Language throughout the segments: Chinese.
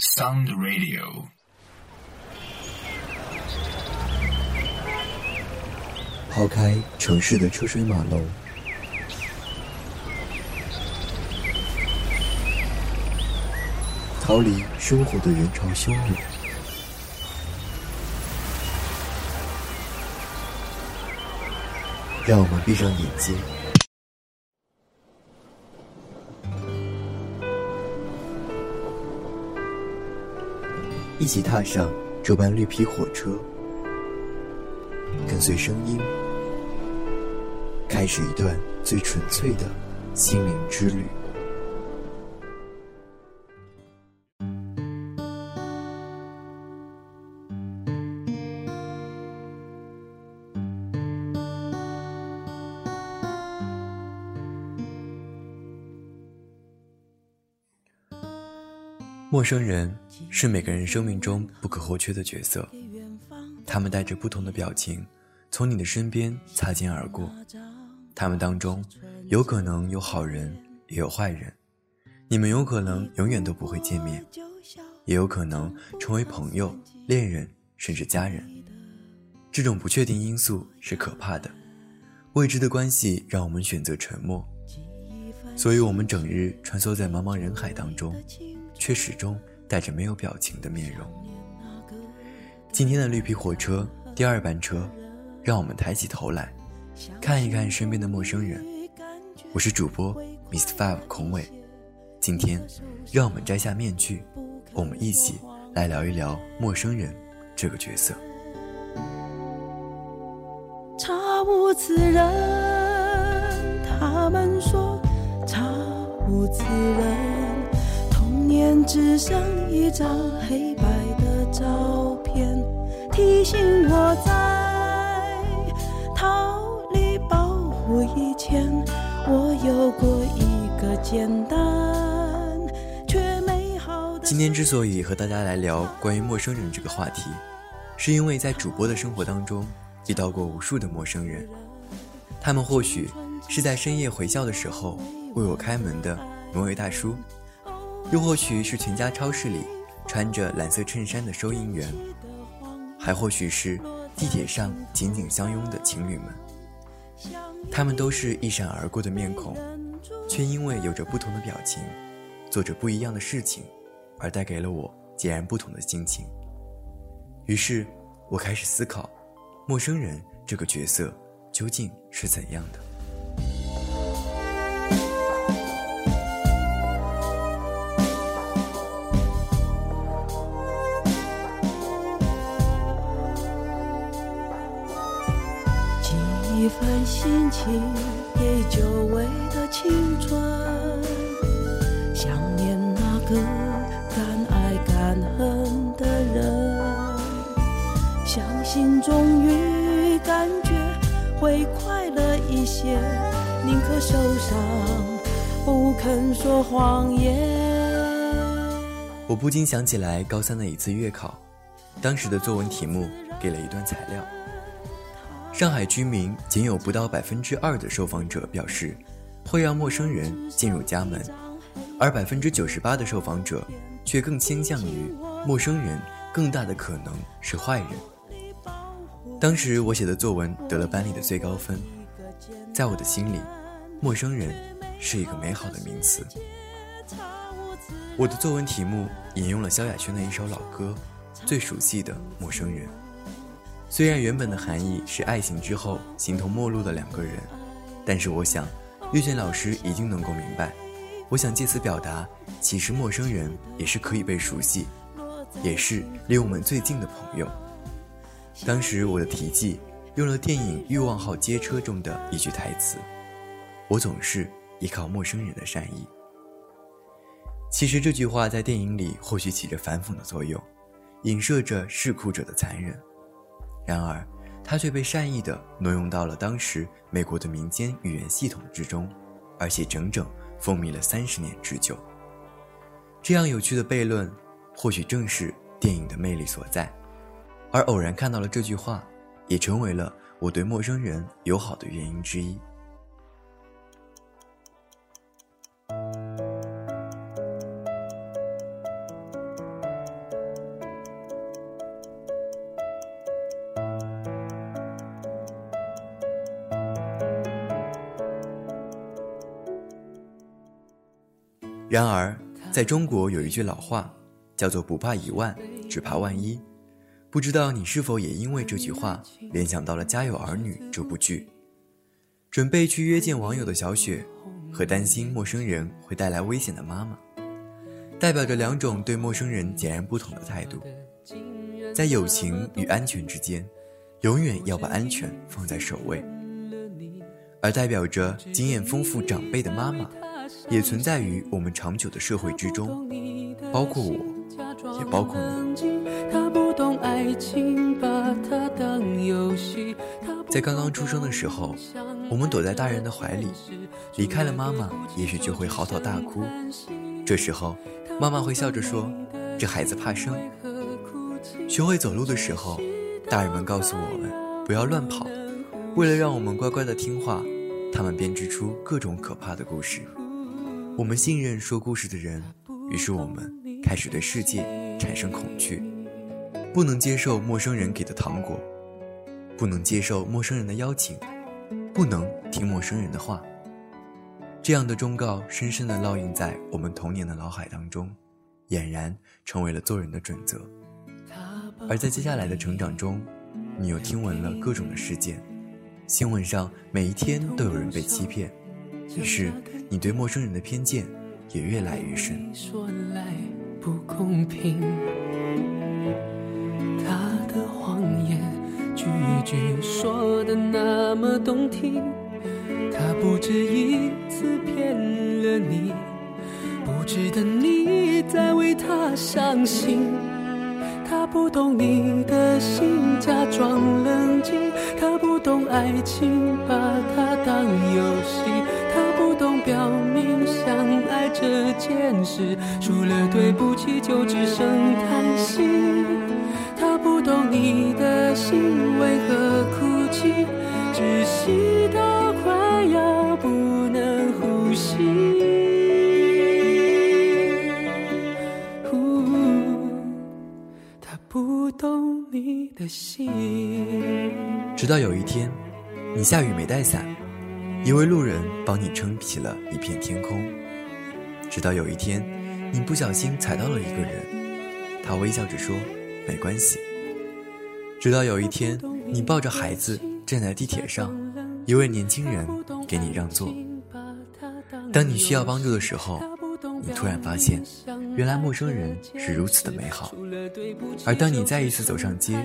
Sound Radio。抛开城市的车水马龙，逃离生活的人潮汹涌。让我们闭上眼睛，一起踏上这班绿皮火车，跟随声音，开始一段最纯粹的心灵之旅。陌生人是每个人生命中不可或缺的角色，他们带着不同的表情，从你的身边擦肩而过。他们当中有可能有好人，也有坏人。你们有可能永远都不会见面，也有可能成为朋友、恋人，甚至家人。这种不确定因素是可怕的，未知的关系让我们选择沉默，所以我们整日穿梭在茫茫人海当中。却始终带着没有表情的面容。今天的绿皮火车第二班车，让我们抬起头来，看一看身边的陌生人。我是主播 Miss Five 孔伟。今天，让我们摘下面具，我们一起来聊一聊陌生人这个角色。他无此人，他们说查无此人。只剩一张黑白的照片提醒我在逃离保护以前我有过一个简单却美好的今天之所以和大家来聊关于陌生人这个话题是因为在主播的生活当中遇到过无数的陌生人他们或许是在深夜回校的时候为我开门的门卫大叔又或许是全家超市里穿着蓝色衬衫的收银员，还或许是地铁上紧紧相拥的情侣们。他们都是一闪而过的面孔，却因为有着不同的表情，做着不一样的事情，而带给了我截然不同的心情。于是，我开始思考，陌生人这个角色究竟是怎样的。份心情，给久违的青春。想念那个敢爱敢恨的人，相信终于感觉会快乐一些，宁可受伤，不肯说谎言。我不禁想起来高三的一次月考，当时的作文题目给了一段材料。上海居民仅有不到百分之二的受访者表示，会让陌生人进入家门，而百分之九十八的受访者却更倾向于，陌生人更大的可能是坏人。当时我写的作文得了班里的最高分，在我的心里，陌生人是一个美好的名词。我的作文题目引用了萧亚轩的一首老歌，《最熟悉的陌生人》。虽然原本的含义是爱情之后形同陌路的两个人，但是我想，遇见老师一定能够明白。我想借此表达，其实陌生人也是可以被熟悉，也是离我们最近的朋友。当时我的题记用了电影《欲望号街车》中的一句台词：“我总是依靠陌生人的善意。”其实这句话在电影里或许起着反讽的作用，影射着试酷者的残忍。然而，它却被善意地挪用到了当时美国的民间语言系统之中，而且整整风靡了三十年之久。这样有趣的悖论，或许正是电影的魅力所在。而偶然看到了这句话，也成为了我对陌生人友好的原因之一。在中国有一句老话，叫做“不怕一万，只怕万一”。不知道你是否也因为这句话联想到了《家有儿女》这部剧？准备去约见网友的小雪，和担心陌生人会带来危险的妈妈，代表着两种对陌生人截然不同的态度。在友情与安全之间，永远要把安全放在首位。而代表着经验丰富长辈的妈妈。也存在于我们长久的社会之中，包括我，也包括你。在刚刚出生的时候，我们躲在大人的怀里，离开了妈妈，也许就会嚎啕大哭。这时候，妈妈会笑着说：“这孩子怕生。”学会走路的时候，大人们告诉我们不要乱跑，为了让我们乖乖的听话，他们编织出各种可怕的故事。我们信任说故事的人，于是我们开始对世界产生恐惧，不能接受陌生人给的糖果，不能接受陌生人的邀请，不能听陌生人的话。这样的忠告深深地烙印在我们童年的脑海当中，俨然成为了做人的准则。而在接下来的成长中，你又听闻了各种的事件，新闻上每一天都有人被欺骗。于是，你对陌生人的偏见也越来越深。说来不公平，他的谎言句句说的那么动听，他不止一次骗了你，不值得你再为他伤心。他不懂你的心，假装冷静，他不懂爱情，把它当游戏。这件事除了对不起就只剩叹息他不懂你的心为何哭泣窒息到快要不能呼吸呼他不懂你的心直到有一天你下雨没带伞一位路人帮你撑起了一片天空直到有一天，你不小心踩到了一个人，他微笑着说：“没关系。”直到有一天，你抱着孩子站在地铁上，一位年轻人给你让座。当你需要帮助的时候，你突然发现，原来陌生人是如此的美好。而当你再一次走上街，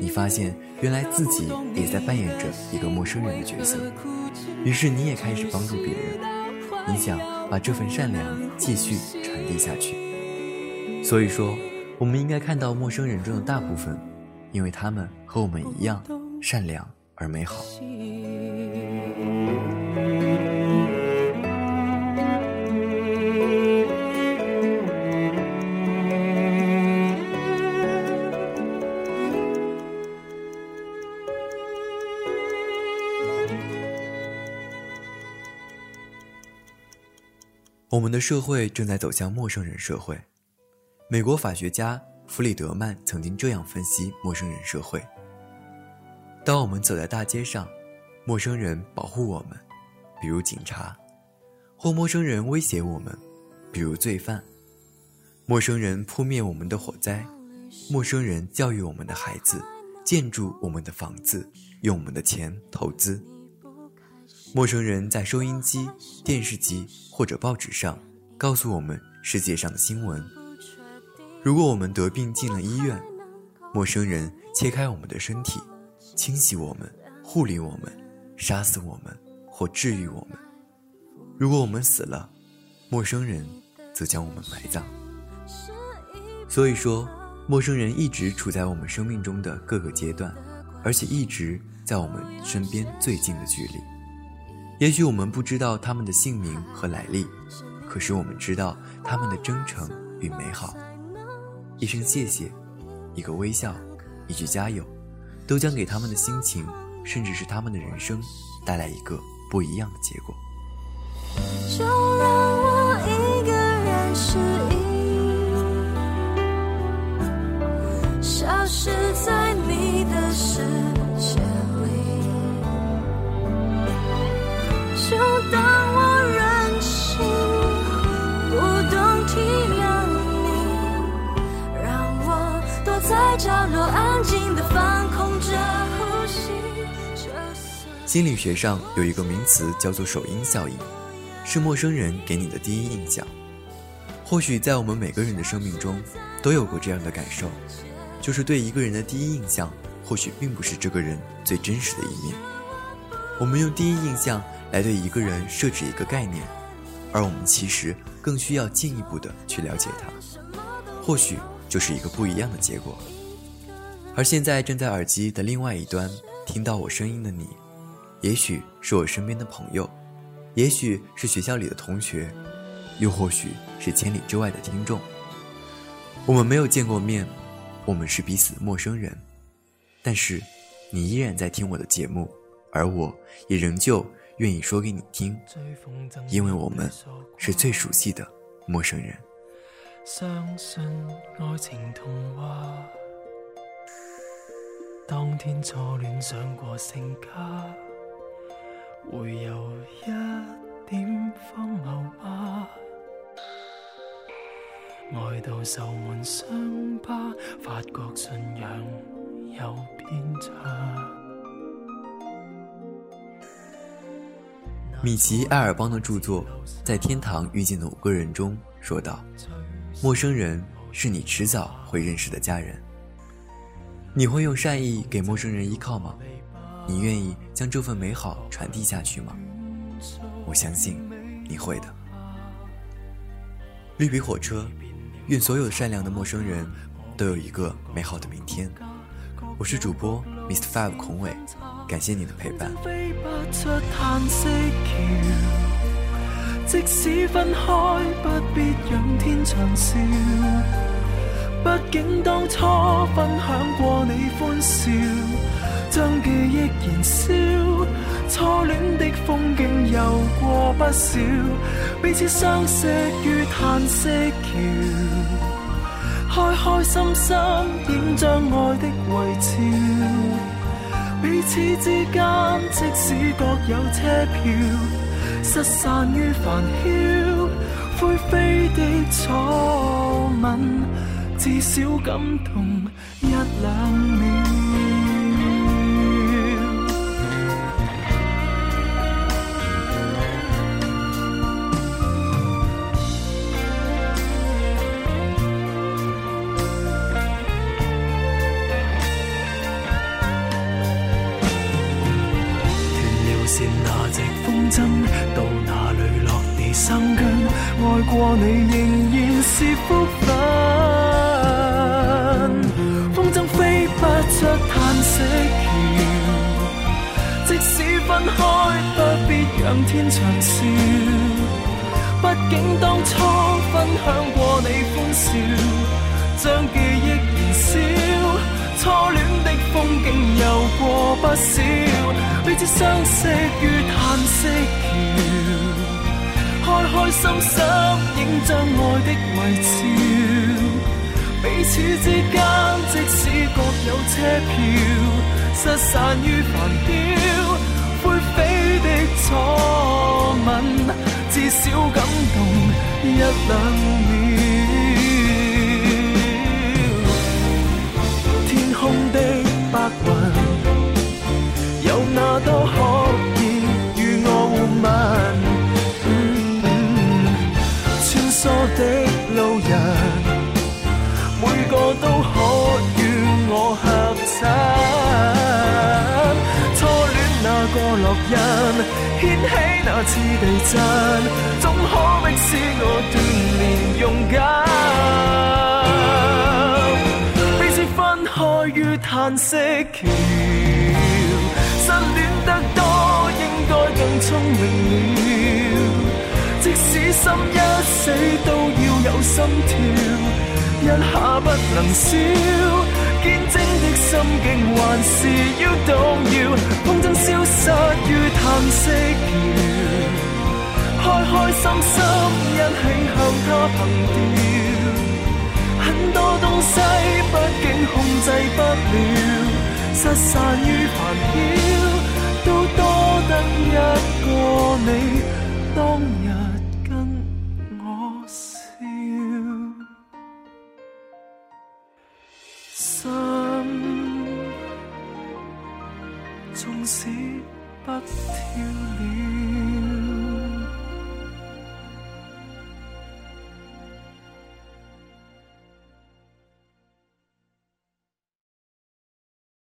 你发现原来自己也在扮演着一个陌生人的角色。于是你也开始帮助别人。你想。把这份善良继续传递下去。所以说，我们应该看到陌生人中的大部分，因为他们和我们一样善良而美好。我们的社会正在走向陌生人社会。美国法学家弗里德曼曾经这样分析陌生人社会：当我们走在大街上，陌生人保护我们，比如警察；或陌生人威胁我们，比如罪犯；陌生人扑灭我们的火灾，陌生人教育我们的孩子，建筑我们的房子，用我们的钱投资。陌生人在收音机、电视机或者报纸上告诉我们世界上的新闻。如果我们得病进了医院，陌生人切开我们的身体，清洗我们、护理我们、杀死我们或治愈我们。如果我们死了，陌生人则将我们埋葬。所以说，陌生人一直处在我们生命中的各个阶段，而且一直在我们身边最近的距离。也许我们不知道他们的姓名和来历，可是我们知道他们的真诚与美好。一声谢谢，一个微笑，一句加油，都将给他们的心情，甚至是他们的人生，带来一个不一样的结果。就让我一个人失忆，消失在你的世。心理学上有一个名词叫做首因效应，是陌生人给你的第一印象。或许在我们每个人的生命中，都有过这样的感受，就是对一个人的第一印象，或许并不是这个人最真实的一面。我们用第一印象来对一个人设置一个概念，而我们其实更需要进一步的去了解他，或许就是一个不一样的结果。而现在正在耳机的另外一端听到我声音的你。也许是我身边的朋友，也许是学校里的同学，又或许是千里之外的听众。我们没有见过面，我们是彼此陌生人，但是你依然在听我的节目，而我也仍旧愿意说给你听，因为我们是最熟悉的陌生人。相信爱情童话，当天初恋想过成家。会有一点荒谬吧爱到受完伤疤发觉信仰有偏差米奇艾尔邦的著作在天堂遇见的五个人中说道陌生人是你迟早会认识的家人你会用善意给陌生人依靠吗你愿意将这份美好传递下去吗？我相信，你会的。绿皮火车，愿所有善良的陌生人，都有一个美好的明天。我是主播 m r Five 孔伟，感谢你的陪伴。将记忆燃烧，初恋的风景有过不少，彼此相识于叹息桥，开开心心影将爱的遗照，彼此之间即使各有车票，失散于繁嚣，灰飞的初吻，至少感动一两秒。是那只风筝到哪里落？地生根，爱过你仍然是福担。风筝飞不出叹息桥，即使分开不必仰天长啸。毕竟当初分享过你欢笑，将记忆燃烧。初戀的風景有過不少，彼此相識于叹息桥，开开心心影张爱的遗照，彼此之间即使各有车票，失散于繁嚣，灰飞的初吻，至少感动一两秒。那都可以与我互吻，穿梭的路人，每个都可与我合衬。初恋那个落印，掀起那次地震，总可迫使我锻炼勇敢。彼此分开于叹息间。有心跳，一下不能少，坚贞的心境还是要动摇，风筝消失于叹息桥，开开心心一起向它凭吊，很多东西毕竟控制不了，失散于繁嚣，都多得一个你当日。